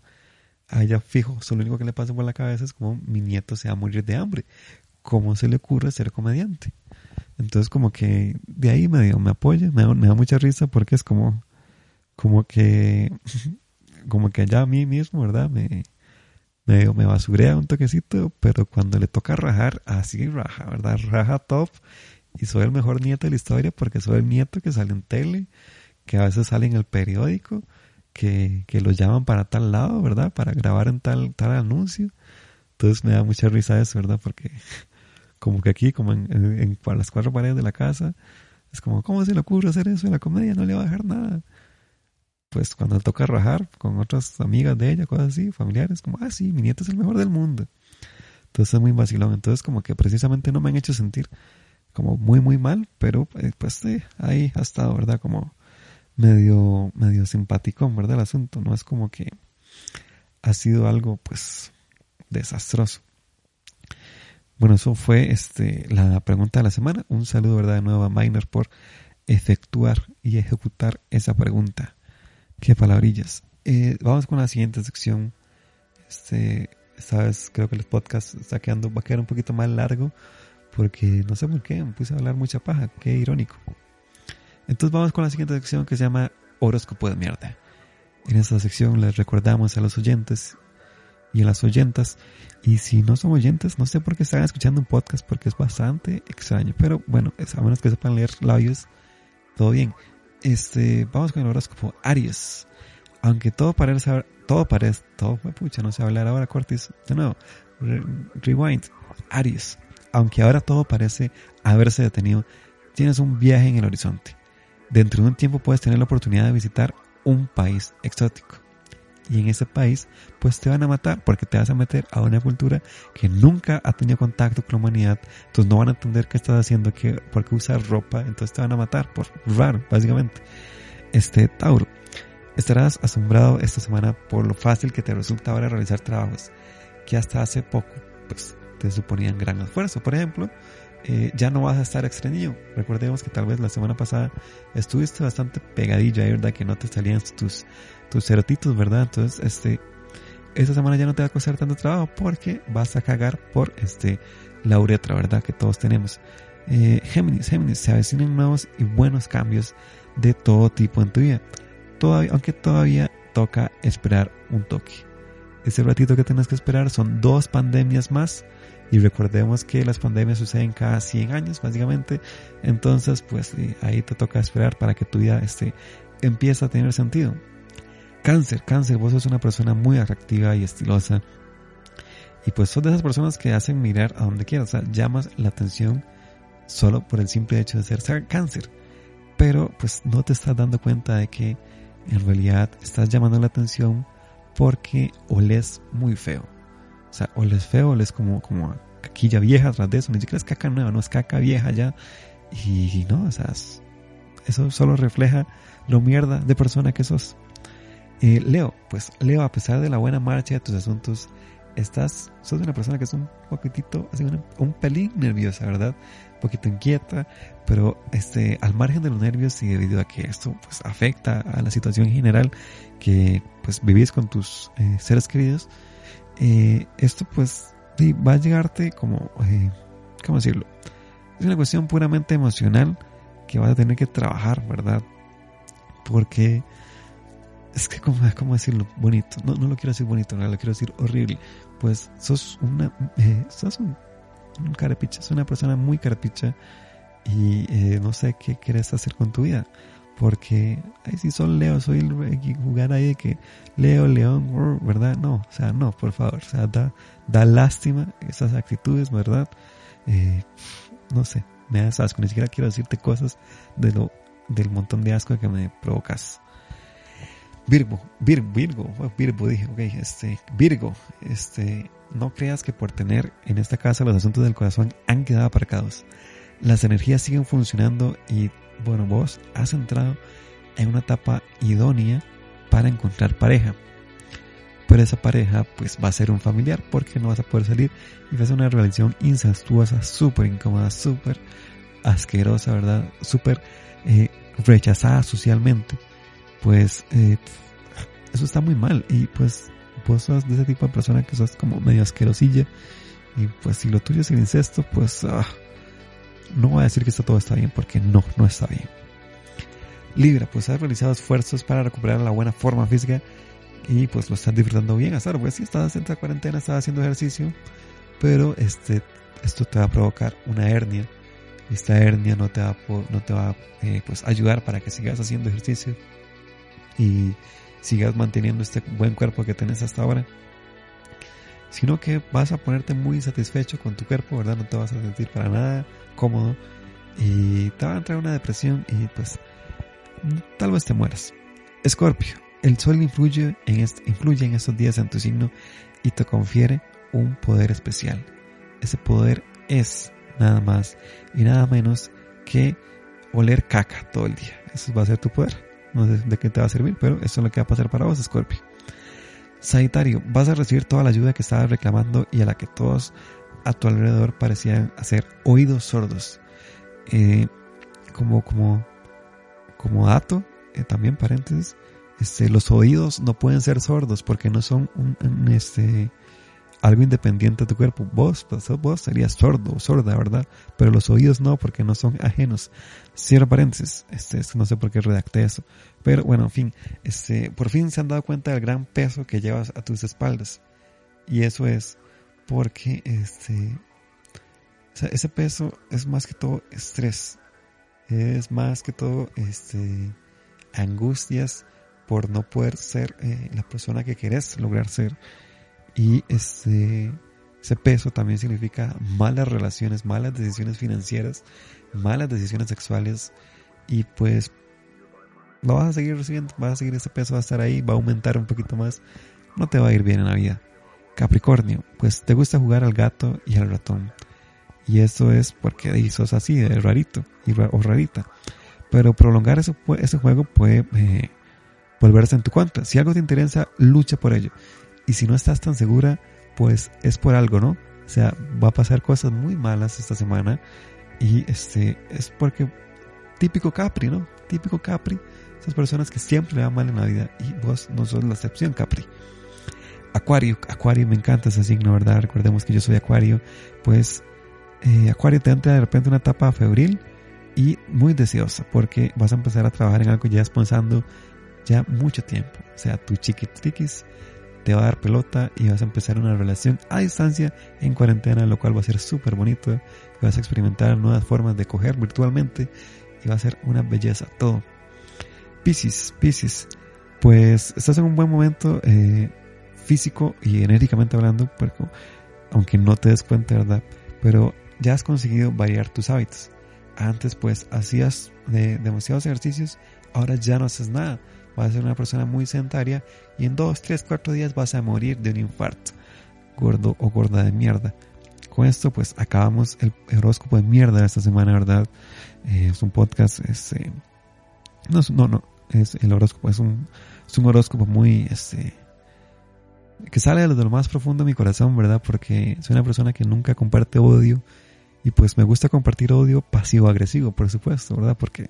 a ella fijo, lo único que le pasa por la cabeza es como mi nieto se va a morir de hambre. ¿Cómo se le ocurre ser comediante? Entonces como que de ahí me, me apoya, me me da mucha risa porque es como, como que, como que allá a mí mismo, ¿verdad? Me, me, me basurea un toquecito, pero cuando le toca rajar, así raja, ¿verdad? Raja top. Y soy el mejor nieto de la historia porque soy el nieto que sale en tele, que a veces sale en el periódico, que, que lo llaman para tal lado, ¿verdad? Para grabar en tal, tal anuncio. Entonces me da mucha risa eso, ¿verdad? Porque (laughs) como que aquí, como en, en, en las cuatro paredes de la casa, es como, ¿cómo se le ocurre hacer eso en la comedia? No le va a dejar nada pues cuando le toca rajar con otras amigas de ella, cosas así, familiares, como, ah, sí, mi nieto es el mejor del mundo. Entonces es muy vacilón. Entonces como que precisamente no me han hecho sentir como muy, muy mal, pero eh, pues ahí ha estado, ¿verdad? Como medio, medio simpático, ¿verdad? El asunto, no es como que ha sido algo, pues, desastroso. Bueno, eso fue este, la pregunta de la semana. Un saludo, ¿verdad? De nuevo a Miner por efectuar y ejecutar esa pregunta. Qué palabrillas. Eh, vamos con la siguiente sección. Este, sabes, creo que el podcast está quedando, va a quedar un poquito más largo porque no sé por qué, me puse a hablar mucha paja, qué irónico. Entonces vamos con la siguiente sección que se llama Horóscopo de mierda. En esta sección les recordamos a los oyentes y a las oyentas, y si no son oyentes, no sé por qué están escuchando un podcast porque es bastante extraño, pero bueno, a menos que sepan leer labios, todo bien. Este, vamos con el horóscopo Aries. Aunque todo parece, todo parece, todo, pucha, no sé hablar ahora, Cortis. De nuevo, rewind. Aries. Aunque ahora todo parece haberse detenido, tienes un viaje en el horizonte. Dentro de un tiempo puedes tener la oportunidad de visitar un país exótico y en ese país pues te van a matar porque te vas a meter a una cultura que nunca ha tenido contacto con la humanidad, entonces no van a entender qué estás haciendo, que, por qué usar ropa, entonces te van a matar por raro, básicamente. Este Tauro, estarás asombrado esta semana por lo fácil que te resulta ahora realizar trabajos que hasta hace poco pues te suponían gran esfuerzo. Por ejemplo, eh, ya no vas a estar extraño. Recordemos que tal vez la semana pasada estuviste bastante pegadilla, ¿verdad? Que no te salían tus tus cerotitos, ¿verdad? Entonces, este, esta semana ya no te va a costar tanto trabajo porque vas a cagar por este, la uretra, ¿verdad? Que todos tenemos. Eh, Géminis, Géminis, se avecinan nuevos y buenos cambios de todo tipo en tu vida. Todavía, aunque todavía toca esperar un toque. Ese ratito que tienes que esperar son dos pandemias más. Y recordemos que las pandemias suceden cada 100 años, básicamente. Entonces, pues eh, ahí te toca esperar para que tu vida este, empiece a tener sentido. Cáncer, cáncer, vos sos una persona muy atractiva y estilosa. Y pues sos de esas personas que hacen mirar a donde quieras. O sea, llamas la atención solo por el simple hecho de ser cáncer. Pero pues no te estás dando cuenta de que en realidad estás llamando la atención porque oles muy feo. O sea, oles feo, oles como, como caquilla vieja atrás de eso. Ni siquiera es caca nueva, no es caca vieja ya. Y no, o sea, eso solo refleja lo mierda de persona que sos. Eh, Leo, pues Leo, a pesar de la buena marcha de tus asuntos, estás, sos una persona que es un poquitito, así un, pelín nerviosa, ¿verdad? Un poquito inquieta, pero este, al margen de los nervios y debido a que esto pues afecta a la situación general que pues vivís con tus eh, seres queridos, eh, esto pues va a llegarte como, ¿cómo decirlo? Es una cuestión puramente emocional que vas a tener que trabajar, ¿verdad? Porque es que, ¿cómo, cómo decirlo? Bonito. No, no lo quiero decir bonito, no lo quiero decir horrible. Pues sos una, eh, sos un, un carapicha, sos una persona muy carapicha y eh, no sé qué quieres hacer con tu vida. Porque, ay, si son Leo, soy el jugar ahí de que Leo, León, ¿verdad? No, o sea, no, por favor, o sea, da, da lástima esas actitudes, ¿verdad? Eh, no sé, me das asco, ni siquiera quiero decirte cosas de lo, del montón de asco que me provocas. Virgo, Virgo, Virgo, Virgo, dije, ok, este, Virgo, este, no creas que por tener en esta casa los asuntos del corazón han quedado aparcados. Las energías siguen funcionando y, bueno, vos has entrado en una etapa idónea para encontrar pareja. Pero esa pareja, pues, va a ser un familiar porque no vas a poder salir y va a una relación incestuosa, súper incómoda, súper asquerosa, ¿verdad? Súper eh, rechazada socialmente pues eh, eso está muy mal. Y pues vos sos de ese tipo de persona que sos como medio asquerosilla. Y pues si lo tuyo es el incesto, pues ah, no voy a decir que esto todo está bien, porque no, no está bien. Libra, pues has realizado esfuerzos para recuperar la buena forma física y pues lo estás disfrutando bien. Ahora, pues sí, estás en la cuarentena, estás haciendo ejercicio, pero este, esto te va a provocar una hernia. Esta hernia no te va, no te va eh, pues ayudar para que sigas haciendo ejercicio y sigas manteniendo este buen cuerpo que tienes hasta ahora, sino que vas a ponerte muy insatisfecho con tu cuerpo, ¿verdad? No te vas a sentir para nada cómodo y te va a entrar una depresión y pues tal vez te mueras. Escorpio, el sol influye en, influye en estos días en tu signo y te confiere un poder especial. Ese poder es nada más y nada menos que oler caca todo el día. Eso va a ser tu poder. No sé de qué te va a servir, pero eso es lo que va a pasar para vos, Scorpio. Sagitario, vas a recibir toda la ayuda que estabas reclamando y a la que todos a tu alrededor parecían hacer oídos sordos. Eh, como, como, como dato, eh, también paréntesis, este, los oídos no pueden ser sordos porque no son un este, algo independiente de tu cuerpo. Vos, pues, vos serías sordo o sorda, ¿verdad? Pero los oídos no, porque no son ajenos. Cierro paréntesis, este, no sé por qué redacté eso. Pero bueno, en fin, este, por fin se han dado cuenta del gran peso que llevas a tus espaldas. Y eso es porque este, ese peso es más que todo estrés. Es más que todo este, angustias por no poder ser eh, la persona que querés lograr ser. Y ese, peso también significa malas relaciones, malas decisiones financieras, malas decisiones sexuales. Y pues lo vas a seguir recibiendo, vas a seguir ese peso, va a estar ahí, va a aumentar un poquito más. No te va a ir bien en la vida. Capricornio, pues te gusta jugar al gato y al ratón. Y eso es porque sos así, de rarito o rarita. Pero prolongar ese, ese juego puede eh, volverse en tu cuenta. Si algo te interesa, lucha por ello. Y si no estás tan segura, pues es por algo, ¿no? O sea, va a pasar cosas muy malas esta semana y este es porque típico Capri, ¿no? Típico Capri, esas personas que siempre le van mal en la vida y vos no sos la excepción, Capri. Acuario, Acuario me encanta ese signo, ¿verdad? Recordemos que yo soy Acuario, pues eh, Acuario te entra de repente una etapa febril y muy deseosa porque vas a empezar a trabajar en algo que ya es pensando ya mucho tiempo. O sea, tu chiquitiquis te va a dar pelota y vas a empezar una relación a distancia en cuarentena, lo cual va a ser súper bonito. Y vas a experimentar nuevas formas de coger virtualmente y va a ser una belleza todo. Piscis, Piscis, pues estás en un buen momento eh, físico y enérgicamente hablando, aunque no te des cuenta, ¿verdad? Pero ya has conseguido variar tus hábitos. Antes pues hacías de demasiados ejercicios, ahora ya no haces nada vas a ser una persona muy sedentaria y en 2, 3, 4 días vas a morir de un infarto, gordo o gorda de mierda. Con esto pues acabamos el horóscopo de mierda de esta semana, ¿verdad? Eh, es un podcast, este, no, no, no, es el horóscopo, es un, es un horóscopo muy, este, que sale de lo más profundo de mi corazón, ¿verdad? Porque soy una persona que nunca comparte odio y pues me gusta compartir odio pasivo-agresivo, por supuesto, ¿verdad? Porque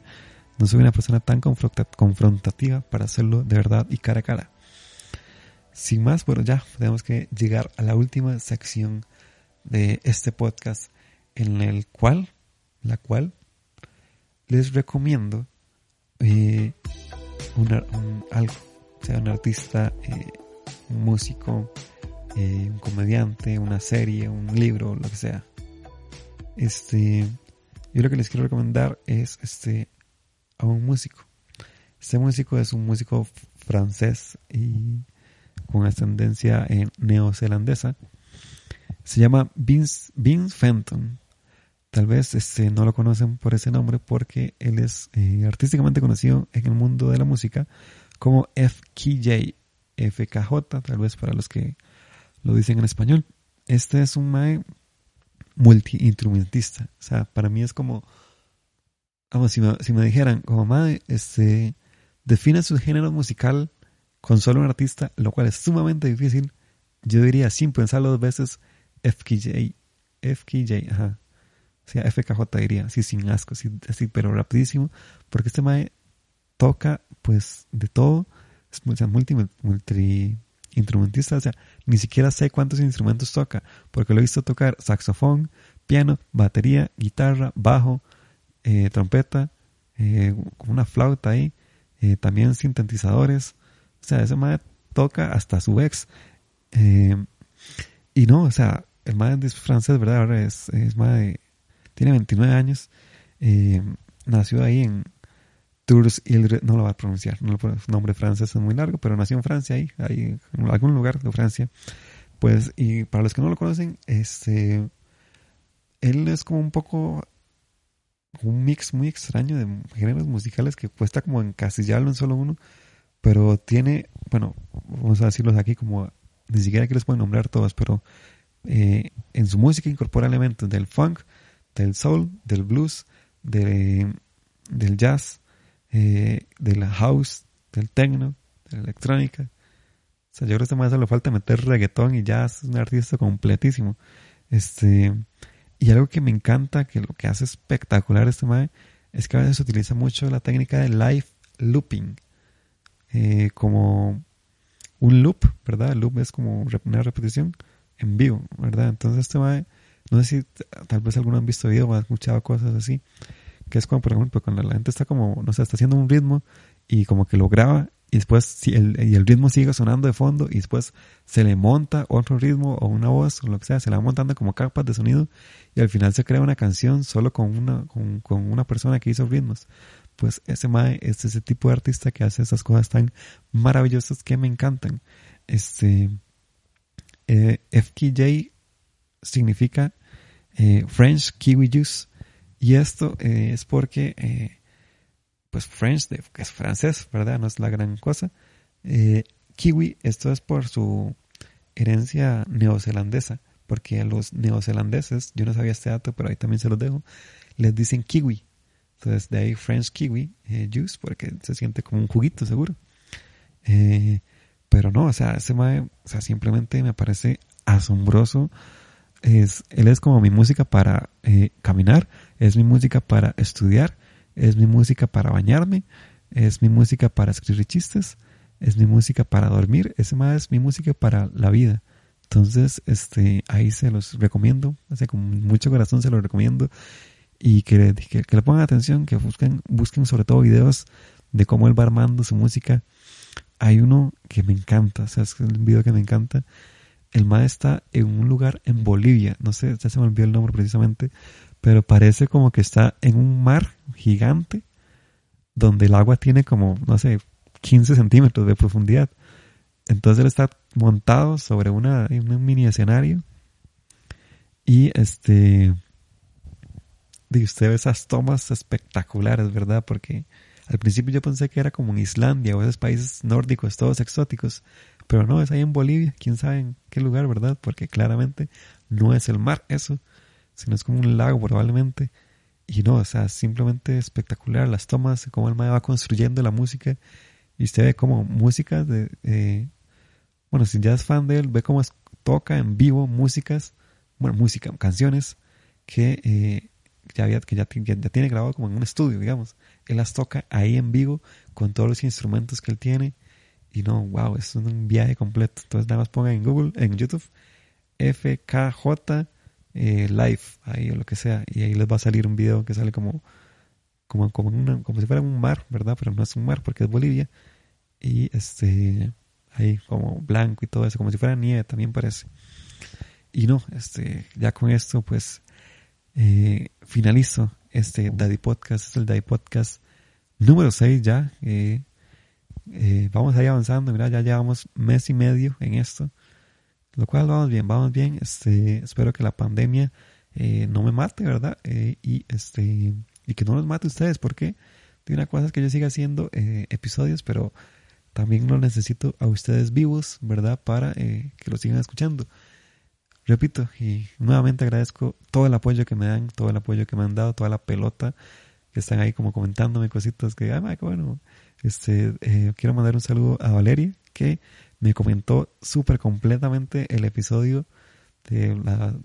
no soy una persona tan confrontativa para hacerlo de verdad y cara a cara. Sin más, bueno, ya tenemos que llegar a la última sección de este podcast en el cual, la cual les recomiendo eh, algo. sea un artista, eh, un músico, eh, un comediante, una serie, un libro, lo que sea. Este, yo lo que les quiero recomendar es este a un músico. Este músico es un músico francés y con ascendencia neozelandesa. Se llama Vince, Vince Fenton. Tal vez este, no lo conocen por ese nombre porque él es eh, artísticamente conocido en el mundo de la música como FKJ, FKJ, tal vez para los que lo dicen en español. Este es un mae multi-instrumentista. O sea, para mí es como, vamos, si me, si me dijeran, como mae, este, define su género musical con solo un artista, lo cual es sumamente difícil, yo diría sin pensarlo dos veces, FKJ, FKJ, ajá. O sea, FKJ diría, así sin asco, así, así, pero rapidísimo, porque este mae toca pues de todo, es sea, multi, multi instrumentista, o sea, ni siquiera sé cuántos instrumentos toca, porque lo he visto tocar saxofón, piano, batería, guitarra, bajo, eh, trompeta, eh, una flauta ahí, eh, también sintetizadores, o sea, ese mae toca hasta su ex. y no, o sea, el mae es francés, ¿verdad? Ahora es, es mae tiene 29 años. Eh, nació ahí en Tours Ilre, no lo va a pronunciar, no lo, nombre francés es muy largo, pero nació en Francia, ahí, ahí, en algún lugar de Francia. Pues, y para los que no lo conocen, este, él es como un poco un mix muy extraño de géneros musicales que cuesta como encasillarlo en solo uno, pero tiene, bueno, vamos a decirlos aquí como, ni siquiera que les puedo nombrar todos, pero eh, en su música incorpora elementos del funk, del soul, del blues, del jazz, eh, de la house, del techno, de la electrónica. O sea, yo creo que este le falta meter reggaetón y jazz, es un artista completísimo. Este, y algo que me encanta, que lo que hace espectacular este mae, es que a veces utiliza mucho la técnica de live looping. Eh, como un loop, ¿verdad? El loop es como una repetición en vivo, ¿verdad? Entonces este mae no sé si tal vez alguno han visto videos o han escuchado cosas así, que es como, por ejemplo, cuando la gente está como, no sé, está haciendo un ritmo y como que lo graba y después el, y el ritmo sigue sonando de fondo y después se le monta otro ritmo o una voz o lo que sea, se le va montando como capas de sonido y al final se crea una canción solo con una, con, con una persona que hizo ritmos. Pues ese mae es ese tipo de artista que hace esas cosas tan maravillosas que me encantan. Este eh, FKJ significa eh, French Kiwi Juice. Y esto eh, es porque, pues French, que es francés, ¿verdad? No es la gran cosa. kiwi, esto es por su herencia neozelandesa, porque a los neozelandeses, yo no sabía este dato, pero ahí también se los dejo, les dicen kiwi. Entonces de ahí French Kiwi Juice, porque se siente como un juguito seguro. pero no, o sea, ese o sea, simplemente me parece asombroso es, él es como mi música para eh, caminar, es mi música para estudiar, es mi música para bañarme, es mi música para escribir chistes, es mi música para dormir, es más es mi música para la vida. Entonces, este, ahí se los recomiendo, hace con mucho corazón se los recomiendo y que, que, le pongan atención, que busquen, busquen sobre todo videos de cómo él va armando su música. Hay uno que me encanta, o sea, es un video que me encanta, el mae está en un lugar en Bolivia, no sé, ya se me olvidó el nombre precisamente, pero parece como que está en un mar gigante donde el agua tiene como, no sé, 15 centímetros de profundidad. Entonces él está montado sobre una, un mini escenario y este, de usted ve esas tomas espectaculares, ¿verdad? Porque al principio yo pensé que era como en Islandia o esos países nórdicos, todos exóticos, pero no, es ahí en Bolivia, quién sabe en qué lugar, ¿verdad? Porque claramente no es el mar eso, sino es como un lago probablemente. Y no, o sea, simplemente espectacular las tomas, cómo el mae va construyendo la música. Y usted ve como música de... Eh, bueno, si ya es fan de él, ve cómo toca en vivo músicas, bueno, música, canciones que, eh, ya, había, que ya, ya tiene grabado como en un estudio, digamos. Él las toca ahí en vivo con todos los instrumentos que él tiene y no, wow, es un viaje completo. Entonces nada más pongan en Google, en YouTube, FKJ eh, Live, ahí o lo que sea. Y ahí les va a salir un video que sale como, como, como, como si fuera un mar, ¿verdad? Pero no es un mar porque es Bolivia. y este ahí como blanco y todo eso, como si fuera nieve también parece. Y no, este, ya con esto pues eh, finalizo este Daddy Podcast, es el Daddy Podcast número 6 ya. Eh, eh, vamos ahí avanzando, mira, ya llevamos mes y medio en esto, lo cual vamos bien, vamos bien. Este, espero que la pandemia eh, no me mate, ¿verdad? Eh, y este y que no los mate ustedes, porque de una cosa es que yo siga haciendo eh, episodios, pero también lo necesito a ustedes vivos, ¿verdad? Para que lo sigan escuchando. Repito, y nuevamente agradezco todo el apoyo que me dan, todo el apoyo que me han dado, toda la pelota que están ahí como comentándome cositas que, ay, bueno, este, quiero mandar un saludo a Valeria, que me comentó súper completamente el episodio de la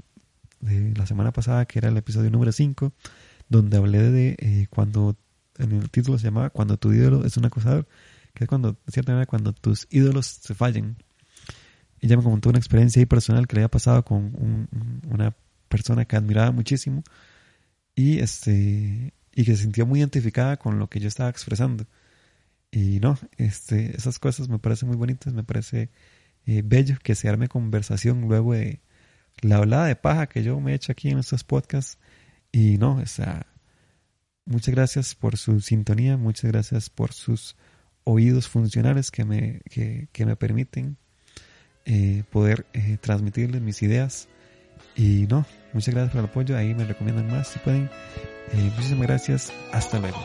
de la semana pasada, que era el episodio número 5, donde hablé de eh, cuando, en el título se llamaba Cuando tu ídolo es un acosador, que es cuando, de cierta manera, cuando tus ídolos se fallen. Ella me comentó una experiencia personal que le había pasado con una persona que admiraba muchísimo y, este, y que se sintió muy identificada con lo que yo estaba expresando. Y no, este, esas cosas me parecen muy bonitas, me parece eh, bello que se arme conversación luego de, la hablada de paja que yo me he hecho aquí en estos podcasts. Y no, o sea, muchas gracias por su sintonía, muchas gracias por sus oídos funcionales que me, que, me permiten eh, poder eh, transmitirles mis ideas. Y no, muchas gracias por el apoyo, ahí me recomiendan más si pueden. Eh, muchísimas gracias, hasta luego.